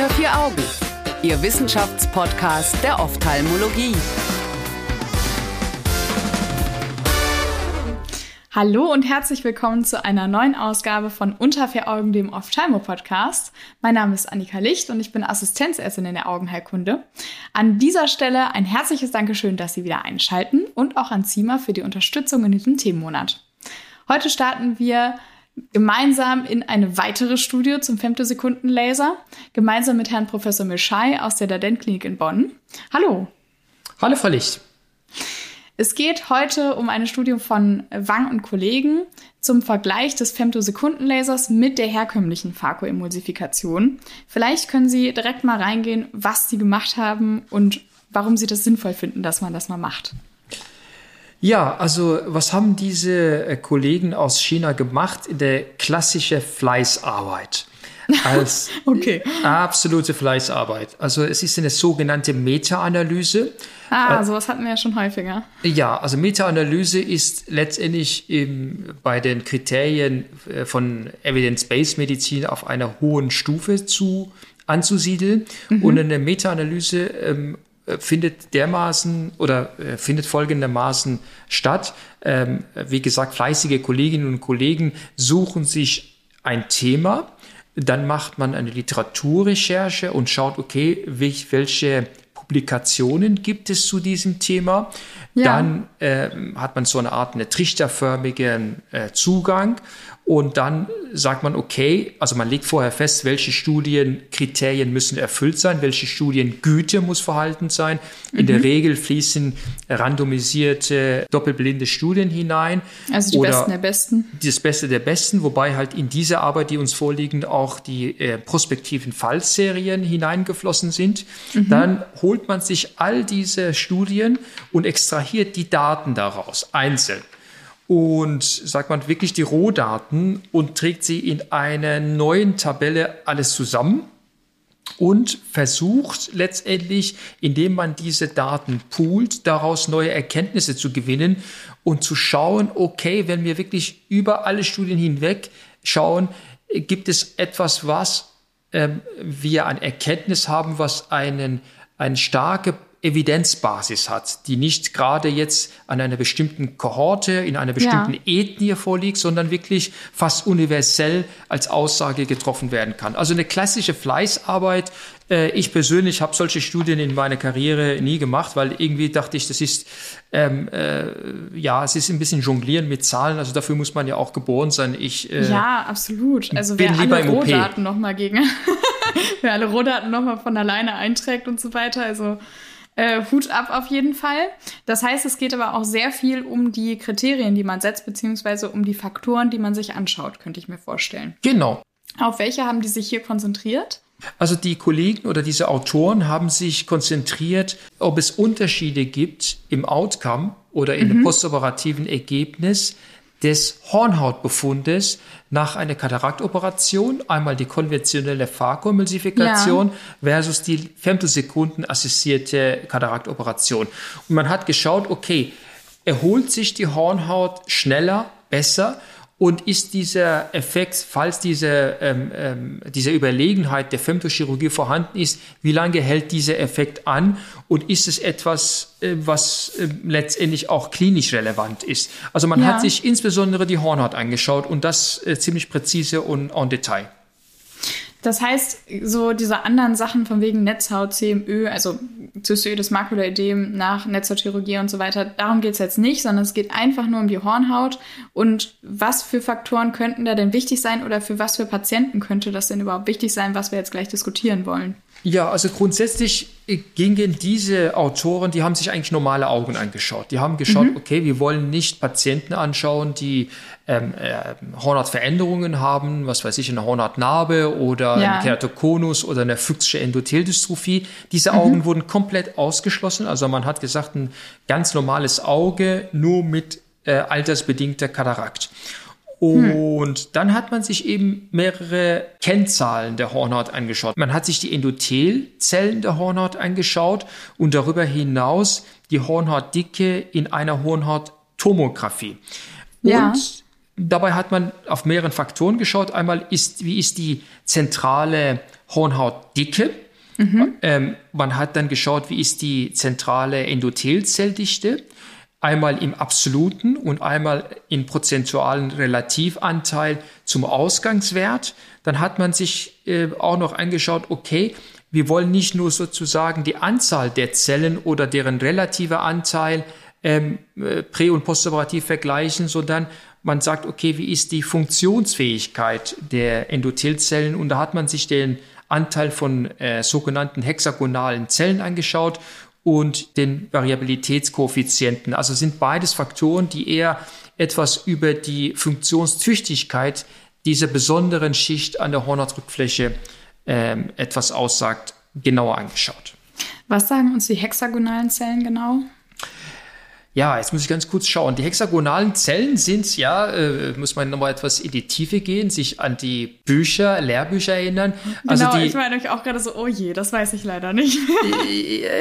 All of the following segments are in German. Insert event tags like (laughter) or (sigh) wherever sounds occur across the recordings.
Unter vier Augen, Ihr Wissenschaftspodcast der Ophthalmologie. Hallo und herzlich willkommen zu einer neuen Ausgabe von Unter vier Augen, dem Ophthalmo-Podcast. Mein Name ist Annika Licht und ich bin Assistenzärztin in der Augenheilkunde. An dieser Stelle ein herzliches Dankeschön, dass Sie wieder einschalten und auch an Zima für die Unterstützung in diesem Themenmonat. Heute starten wir gemeinsam in eine weitere Studie zum Femtosekundenlaser, gemeinsam mit Herrn Professor Mischai aus der Dadent-Klinik in Bonn. Hallo. Hallo, Frau Licht. Es geht heute um eine Studie von Wang und Kollegen zum Vergleich des Femtosekundenlasers mit der herkömmlichen Phakoemulsifikation. Vielleicht können Sie direkt mal reingehen, was Sie gemacht haben und warum Sie das sinnvoll finden, dass man das mal macht. Ja, also was haben diese äh, Kollegen aus China gemacht in der klassischen Fleißarbeit? als (laughs) okay. absolute Fleißarbeit. Also es ist eine sogenannte Meta-Analyse. Ah, äh, sowas hatten wir ja schon häufiger. Ja, also Meta-Analyse ist letztendlich im, bei den Kriterien äh, von Evidence-Based Medizin auf einer hohen Stufe zu anzusiedeln. Mhm. Und eine Meta-Analyse ähm, findet dermaßen oder äh, findet folgendermaßen statt. Ähm, wie gesagt, fleißige Kolleginnen und Kollegen suchen sich ein Thema, dann macht man eine Literaturrecherche und schaut, okay, welche Publikationen gibt es zu diesem Thema. Ja. Dann äh, hat man so eine Art eine trichterförmigen äh, Zugang und dann sagt man, okay, also man legt vorher fest, welche Studienkriterien müssen erfüllt sein, welche Studiengüte muss verhalten sein. In mhm. der Regel fließen randomisierte, doppelblinde Studien hinein. Also die Besten der Besten. Das Beste der Besten, wobei halt in diese Arbeit, die uns vorliegen, auch die äh, prospektiven Fallserien hineingeflossen sind. Mhm. Dann holt man sich all diese Studien und extrahiert die Daten daraus einzeln und sagt man wirklich die Rohdaten und trägt sie in einer neuen Tabelle alles zusammen und versucht letztendlich, indem man diese Daten poolt, daraus neue Erkenntnisse zu gewinnen und zu schauen, okay, wenn wir wirklich über alle Studien hinweg schauen, gibt es etwas, was äh, wir an Erkenntnis haben, was einen, eine starke Evidenzbasis hat, die nicht gerade jetzt an einer bestimmten Kohorte, in einer bestimmten ja. Ethnie vorliegt, sondern wirklich fast universell als Aussage getroffen werden kann. Also eine klassische Fleißarbeit. Äh, ich persönlich habe solche Studien in meiner Karriere nie gemacht, weil irgendwie dachte ich, das ist ähm, äh, ja, es ist ein bisschen Jonglieren mit Zahlen. Also dafür muss man ja auch geboren sein. Ich äh, ja, absolut. Also wer alle Rohdaten noch mal gegen, (laughs) wer alle Rohdaten noch mal von alleine einträgt und so weiter. Also äh, Hut ab auf jeden Fall. Das heißt, es geht aber auch sehr viel um die Kriterien, die man setzt, beziehungsweise um die Faktoren, die man sich anschaut, könnte ich mir vorstellen. Genau. Auf welche haben die sich hier konzentriert? Also die Kollegen oder diese Autoren haben sich konzentriert, ob es Unterschiede gibt im Outcome oder in mhm. dem postoperativen Ergebnis des Hornhautbefundes nach einer Kataraktoperation, einmal die konventionelle Phakoemulsifikation ja. versus die Femtosekunden assistierte Kataraktoperation. Und man hat geschaut, okay, erholt sich die Hornhaut schneller, besser und ist dieser Effekt, falls diese, ähm, ähm, diese Überlegenheit der Femtochirurgie vorhanden ist, wie lange hält dieser Effekt an und ist es etwas, äh, was äh, letztendlich auch klinisch relevant ist? Also man ja. hat sich insbesondere die Hornhaut angeschaut und das äh, ziemlich präzise und en Detail. Das heißt, so diese anderen Sachen von wegen Netzhaut, CMÖ, also Zystoides Makulaödem nach Netzhautchirurgie und so weiter, darum geht es jetzt nicht, sondern es geht einfach nur um die Hornhaut. Und was für Faktoren könnten da denn wichtig sein oder für was für Patienten könnte das denn überhaupt wichtig sein, was wir jetzt gleich diskutieren wollen? Ja, also grundsätzlich gingen diese Autoren, die haben sich eigentlich normale Augen angeschaut. Die haben geschaut, mhm. okay, wir wollen nicht Patienten anschauen, die ähm, äh, Hornhautveränderungen haben, was weiß ich, eine Hornhautnarbe oder ja. ein Keratokonus oder eine Fuchsische Endotheldystrophie. Diese Augen mhm. wurden komplett ausgeschlossen. Also man hat gesagt, ein ganz normales Auge nur mit äh, altersbedingter Katarakt. Hm. Und hm. dann hat man sich eben mehrere Kennzahlen der Hornhaut angeschaut. Man hat sich die Endothelzellen der Hornhaut angeschaut und darüber hinaus die Hornhautdicke in einer Hornhauttomographie. Ja. Und dabei hat man auf mehreren Faktoren geschaut. Einmal ist, wie ist die zentrale Hornhautdicke? Mhm. Ähm, man hat dann geschaut, wie ist die zentrale Endothelzelldichte? Einmal im absoluten und einmal in prozentualen Relativanteil zum Ausgangswert. Dann hat man sich äh, auch noch angeschaut, okay, wir wollen nicht nur sozusagen die Anzahl der Zellen oder deren relativer Anteil ähm, äh, prä- und postoperativ vergleichen, sondern man sagt, okay, wie ist die Funktionsfähigkeit der Endothelzellen? Und da hat man sich den Anteil von äh, sogenannten hexagonalen Zellen angeschaut und den Variabilitätskoeffizienten. Also sind beides Faktoren, die eher etwas über die Funktionstüchtigkeit dieser besonderen Schicht an der Hornhautrückfläche ähm, etwas aussagt, genauer angeschaut. Was sagen uns die hexagonalen Zellen genau? Ja, jetzt muss ich ganz kurz schauen. Die hexagonalen Zellen sind, ja, äh, muss man nochmal etwas in die Tiefe gehen, sich an die Bücher, Lehrbücher erinnern. Also genau, die, ich meine euch auch gerade so, oh je, das weiß ich leider nicht.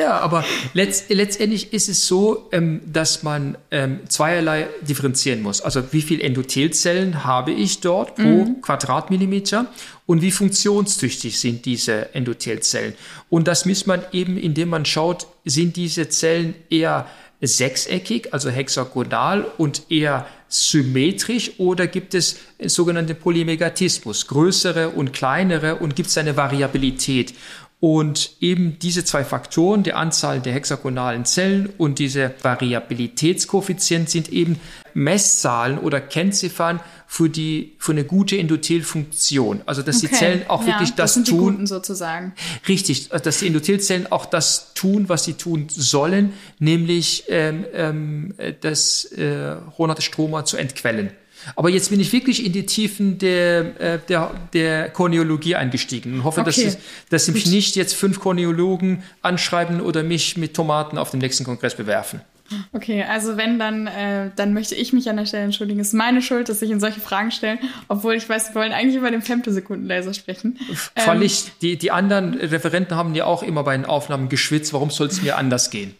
ja, aber letzt, letztendlich ist es so, ähm, dass man ähm, zweierlei differenzieren muss. Also wie viel Endothelzellen habe ich dort pro mhm. Quadratmillimeter und wie funktionstüchtig sind diese Endothelzellen. Und das misst man eben, indem man schaut, sind diese Zellen eher sechseckig, also hexagonal und eher symmetrisch oder gibt es sogenannte Polymegatismus, größere und kleinere und gibt es eine Variabilität? Und eben diese zwei Faktoren, die Anzahl der hexagonalen Zellen und diese Variabilitätskoeffizient sind eben Messzahlen oder Kennziffern für die für eine gute Endothelfunktion. Also dass okay. die Zellen auch ja, wirklich das, das sind tun. Die Guten sozusagen. Richtig, dass die Endothelzellen auch das tun, was sie tun sollen, nämlich ähm, ähm, das äh, Ronate Stroma zu entquellen. Aber jetzt bin ich wirklich in die Tiefen der, äh, der, der Korneologie eingestiegen und hoffe, okay. dass, dass Sie mich nicht jetzt fünf Korneologen anschreiben oder mich mit Tomaten auf dem nächsten Kongress bewerfen. Okay, also wenn, dann, äh, dann möchte ich mich an der Stelle entschuldigen. Es ist meine Schuld, dass ich Ihnen solche Fragen stelle, obwohl ich weiß, wir wollen eigentlich über den Femtosekundenlaser sprechen. Völlig. Ähm, die, die anderen Referenten haben ja auch immer bei den Aufnahmen geschwitzt. Warum soll es mir anders gehen?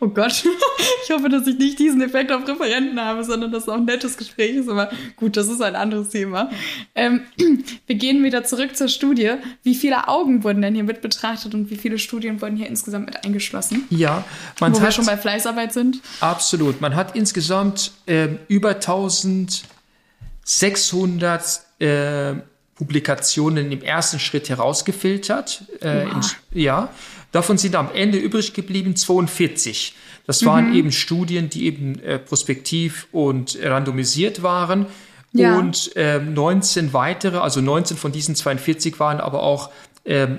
Oh Gott, (laughs) ich hoffe, dass ich nicht diesen Effekt auf Referenten habe, sondern dass es auch ein nettes Gespräch ist. Aber gut, das ist ein anderes Thema. Ähm, (clears throat) wir gehen wieder zurück zur Studie. Wie viele Augen wurden denn hier mit betrachtet und wie viele Studien wurden hier insgesamt mit eingeschlossen? Ja, man Wo hat, wir schon bei Fleißarbeit sind. Absolut. Man hat insgesamt äh, über 1600 äh, Publikationen im ersten Schritt herausgefiltert. Äh, in, ja, Davon sind am Ende übrig geblieben 42. Das waren mhm. eben Studien, die eben äh, prospektiv und randomisiert waren. Ja. Und äh, 19 weitere, also 19 von diesen 42 waren aber auch ähm,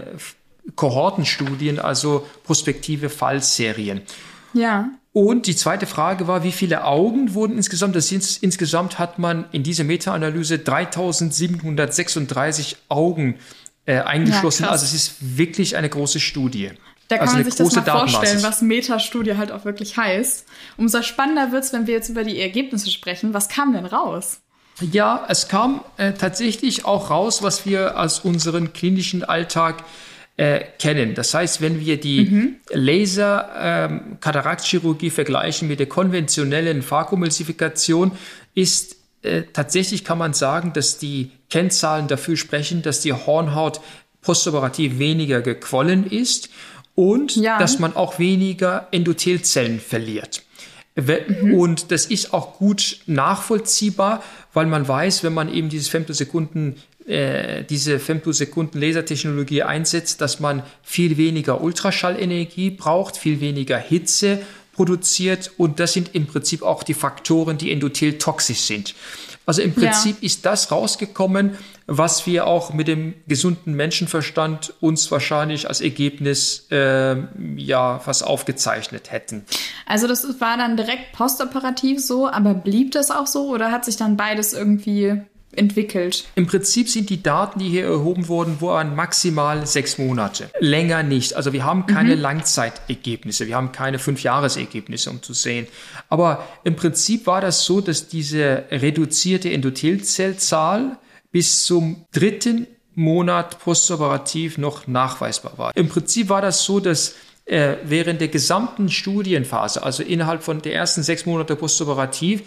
Kohortenstudien, also prospektive Fallserien. Ja. Und die zweite Frage war, wie viele Augen wurden insgesamt? Das ist, insgesamt hat man in dieser Meta-Analyse 3736 Augen äh, eingeschlossen. Ja, also es ist wirklich eine große Studie. Da kann also man sich das mal vorstellen, was Metastudie halt auch wirklich heißt. Umso spannender wird's, wenn wir jetzt über die Ergebnisse sprechen. Was kam denn raus? Ja, es kam äh, tatsächlich auch raus, was wir aus unserem klinischen Alltag äh, kennen. Das heißt, wenn wir die mhm. Laser-Kataraktchirurgie ähm, vergleichen mit der konventionellen Vakuumemulsifikation, ist äh, tatsächlich kann man sagen, dass die Kennzahlen dafür sprechen, dass die Hornhaut postoperativ weniger gequollen ist und ja. dass man auch weniger Endothelzellen verliert. Mhm. Und das ist auch gut nachvollziehbar, weil man weiß, wenn man eben dieses Femtosekunden äh, diese Femtosekunden Lasertechnologie einsetzt, dass man viel weniger Ultraschallenergie braucht, viel weniger Hitze produziert und das sind im Prinzip auch die Faktoren, die endothel toxisch sind. Also im Prinzip ja. ist das rausgekommen, was wir auch mit dem gesunden Menschenverstand uns wahrscheinlich als Ergebnis äh, ja was aufgezeichnet hätten. Also das war dann direkt postoperativ so, aber blieb das auch so oder hat sich dann beides irgendwie entwickelt? Im Prinzip sind die Daten, die hier erhoben wurden, waren maximal sechs Monate. Länger nicht. Also wir haben keine mhm. Langzeitergebnisse, wir haben keine Fünfjahresergebnisse, um zu sehen. Aber im Prinzip war das so, dass diese reduzierte Endothelzellzahl bis zum dritten Monat postoperativ noch nachweisbar war. Im Prinzip war das so, dass äh, während der gesamten Studienphase, also innerhalb von der ersten sechs Monate postoperativ,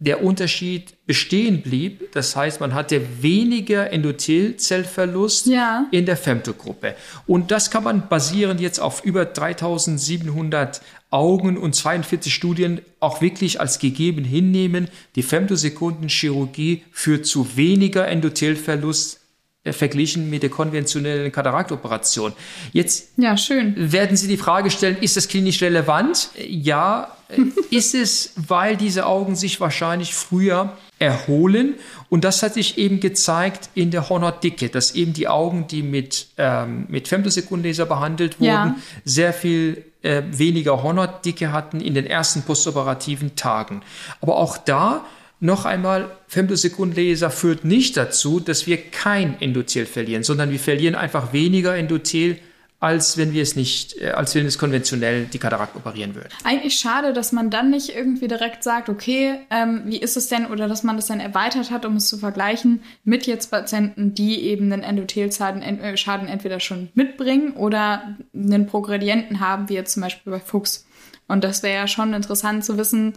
der Unterschied bestehen blieb. Das heißt, man hatte weniger Endothelzellverlust Ja. in der Femtogruppe. Und das kann man basierend jetzt auf über 3700 Augen und 42 Studien auch wirklich als gegeben hinnehmen. Die Femtosekundenchirurgie führt zu weniger Endothelverlust verglichen mit der konventionellen Kataraktoperation. Jetzt Ja, schön. werden Sie die Frage stellen, ist das klinisch relevant? Ja, äh, ist es, weil diese Augen sich wahrscheinlich früher erholen. Und das hat sich eben gezeigt in der Hornhautdicke, dass eben die Augen, die mit, ähm, mit Femtosekundenlaser behandelt wurden, Ja. sehr viel äh, weniger Hornhautdicke hatten in den ersten postoperativen Tagen. Aber auch da noch einmal, Femtosekundenlaser führt nicht dazu, dass wir kein Endothel verlieren, sondern wir verlieren einfach weniger Endothel, als wenn wir es nicht, äh, als wenn es konventionell die Katarakt operieren würden. Eigentlich schade, dass man dann nicht irgendwie direkt sagt, okay, ähm, wie ist es denn, oder dass man das dann erweitert hat, um es zu vergleichen mit jetzt Patienten, die eben einen Endothelschaden äh, entweder schon mitbringen oder einen Progredienten haben, wie jetzt zum Beispiel bei Fuchs. Und das wäre ja schon interessant zu wissen,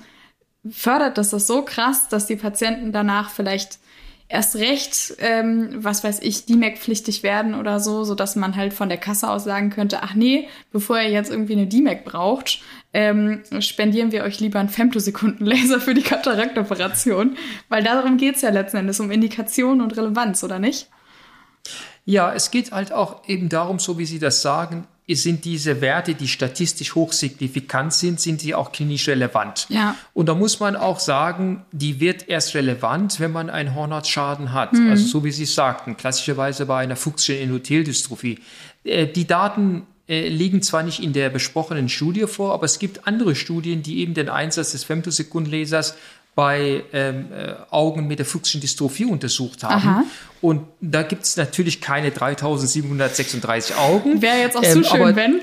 fördert das das so krass, dass die Patienten danach vielleicht erst recht, ähm, was weiß ich, DMAC-pflichtig werden oder so, so dass man halt von der Kasse aus sagen könnte, ach nee, bevor ihr jetzt irgendwie eine DMAC braucht, ähm, spendieren wir euch lieber einen Femtosekundenlaser für die Kataraktoperation, weil darum geht's ja letzten Endes, um Indikation und Relevanz, oder nicht? Ja, es geht halt auch eben darum, so wie Sie das sagen, sind diese Werte, die statistisch hochsignifikant sind, sind die auch klinisch relevant. Ja. Und da muss man auch sagen, die wird erst relevant, wenn man einen Hornhautschaden hat. Mhm. Also so wie Sie es sagten, klassischerweise bei einer fuchsischen Endotheldystrophie. Äh, Die Daten äh, liegen zwar nicht in der besprochenen Studie vor, aber es gibt andere Studien, die eben den Einsatz des Femtosekundenlasers bei ähm, äh, Augen mit der fuchsischen Dystrophie untersucht haben. Aha. Und da gibt es natürlich keine 3736 Augen. Wäre jetzt auch Ähm, so schön, aber, wenn.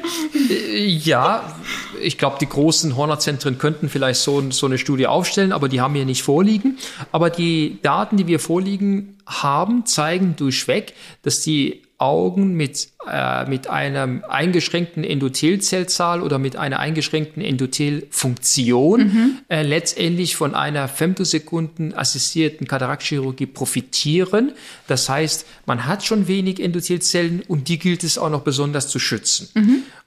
Äh, ja, ich glaube, die großen Hornerzentren könnten vielleicht so, so eine Studie aufstellen, aber die haben wir nicht vorliegen. Aber die Daten, die wir vorliegen haben, zeigen durchweg, dass die Augen mit, äh, mit einer eingeschränkten Endothelzellzahl oder mit einer eingeschränkten Endothelfunktion äh, letztendlich von einer Femtosekunden assistierten Kataraktchirurgie profitieren. Das heißt, man hat schon wenig Endothelzellen und die gilt es auch noch besonders zu schützen.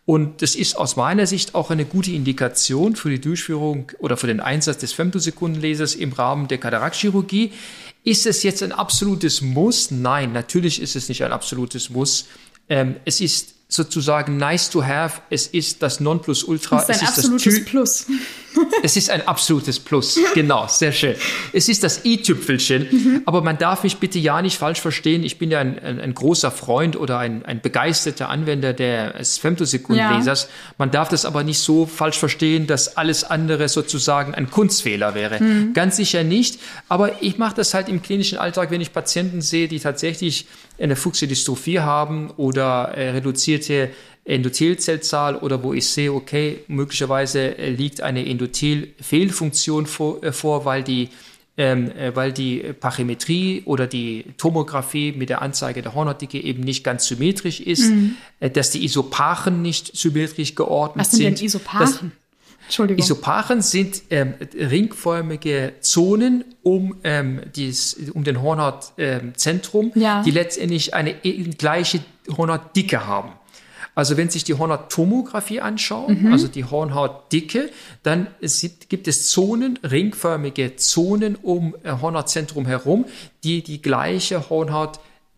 Und das ist aus meiner Sicht auch eine gute Indikation für die Durchführung oder für den Einsatz des Femtosekundenlasers im Rahmen der Kataraktchirurgie. Ist es jetzt ein absolutes Muss? Nein, natürlich ist es nicht ein absolutes Muss. Ähm, es ist sozusagen nice to have. Es ist das Nonplusultra. Das ist ein es absolutes das Tü- Plus. (laughs) es ist ein absolutes Plus. Genau, sehr schön. Es ist das i-Tüpfelchen. Aber man darf mich bitte ja nicht falsch verstehen. Ich bin ja ein, ein, ein großer Freund oder ein, ein begeisterter Anwender des Femtosekundenlasers. Man darf das aber nicht so falsch verstehen, dass alles andere sozusagen ein Kunstfehler wäre. Ganz sicher nicht. Aber ich mache das halt im klinischen Alltag, wenn ich Patienten sehe, die tatsächlich eine Fuchsidystrophie haben oder äh, reduzierte Endothelzellzahl oder wo ich sehe, okay, möglicherweise äh, liegt eine Endothelfehlfunktion vor, äh, vor weil die ähm, äh, weil die Pachymetrie oder die Tomographie mit der Anzeige der Hornhautdicke eben nicht ganz symmetrisch ist, äh, dass die Isopachen nicht symmetrisch geordnet Was sind denn Das, Isopachen? Entschuldigung. Isopachen sind ähm, ringförmige Zonen um, ähm, dies, um den Hornhautzentrum, Ja. die letztendlich eine e- gleiche Hornhautdicke haben. Also wenn sich die Hornhauttomographie anschauen, also die Hornhautdicke, dann sieht, gibt es Zonen, ringförmige Zonen um äh, Hornhautzentrum herum, die die gleiche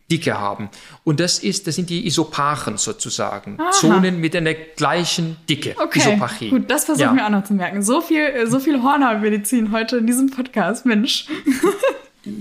Hornhautdicke haben. Und das ist, das sind die Isopachen sozusagen. Zonen mit einer gleichen Dicke. Okay, Isopachie. gut, das versuchen Ja. wir auch noch zu merken. So viel, äh, so viel Hornhautmedizin heute in diesem Podcast, Mensch. (laughs)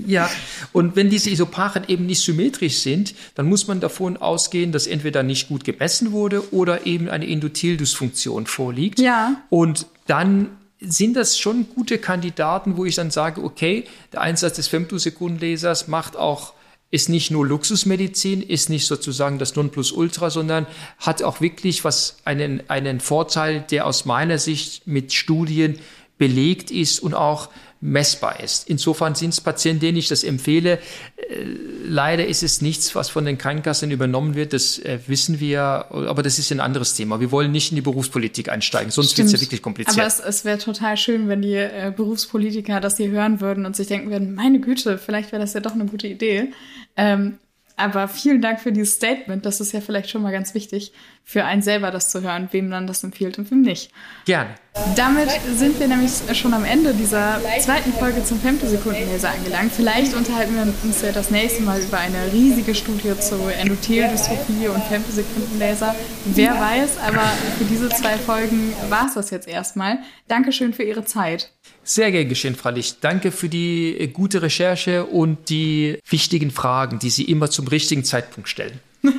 Ja, und wenn diese Isopachen eben nicht symmetrisch sind, dann muss man davon ausgehen, dass entweder nicht gut gemessen wurde oder eben eine Endothel-Dysfunktion vorliegt. Ja. Und dann sind das schon gute Kandidaten, wo ich dann sage, okay, der Einsatz des Femtosekundenlasers macht auch ist nicht nur Luxusmedizin, ist nicht sozusagen das Nonplusultra, sondern hat auch wirklich was einen, einen Vorteil, der aus meiner Sicht mit Studien belegt ist und auch messbar ist. Insofern sind es Patienten, denen ich das empfehle, äh, leider ist es nichts, was von den Krankenkassen übernommen wird. Das äh, wissen wir, aber das ist ein anderes Thema. Wir wollen nicht in die Berufspolitik einsteigen, sonst wird es ja wirklich kompliziert. Aber es, es wäre total schön, wenn die äh, Berufspolitiker das hier hören würden und sich denken würden, meine Güte, vielleicht wäre das ja doch eine gute Idee. Ähm, aber vielen Dank für dieses Statement. Das ist ja vielleicht schon mal ganz wichtig für einen selber, das zu hören, wem dann das empfiehlt und wem nicht. Gerne. Damit sind wir nämlich schon am Ende dieser zweiten Folge zum Femtosekundenlaser angelangt. Vielleicht unterhalten wir uns ja das nächste Mal über eine riesige Studie zu Endotheldystrophie und Femtosekundenlaser. Wer weiß, aber für diese zwei Folgen war es das jetzt erstmal. Dankeschön für Ihre Zeit. Sehr gern geschehen, Frau Licht. Danke für die äh, gute Recherche und die wichtigen Fragen, die Sie immer zum richtigen Zeitpunkt stellen. (laughs)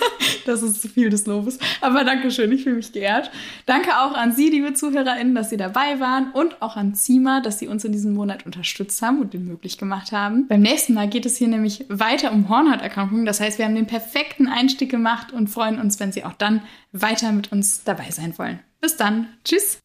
das ist zu viel des Lobes. Aber Dankeschön, ich fühle mich geehrt. Danke auch an Sie, liebe ZuhörerInnen, dass Sie dabei waren und auch an Zima, dass Sie uns in diesem Monat unterstützt haben und den möglich gemacht haben. Beim nächsten Mal geht es hier nämlich weiter um Hornhauterkrankungen. Das heißt, wir haben den perfekten Einstieg gemacht und freuen uns, wenn Sie auch dann weiter mit uns dabei sein wollen. Bis dann. Tschüss.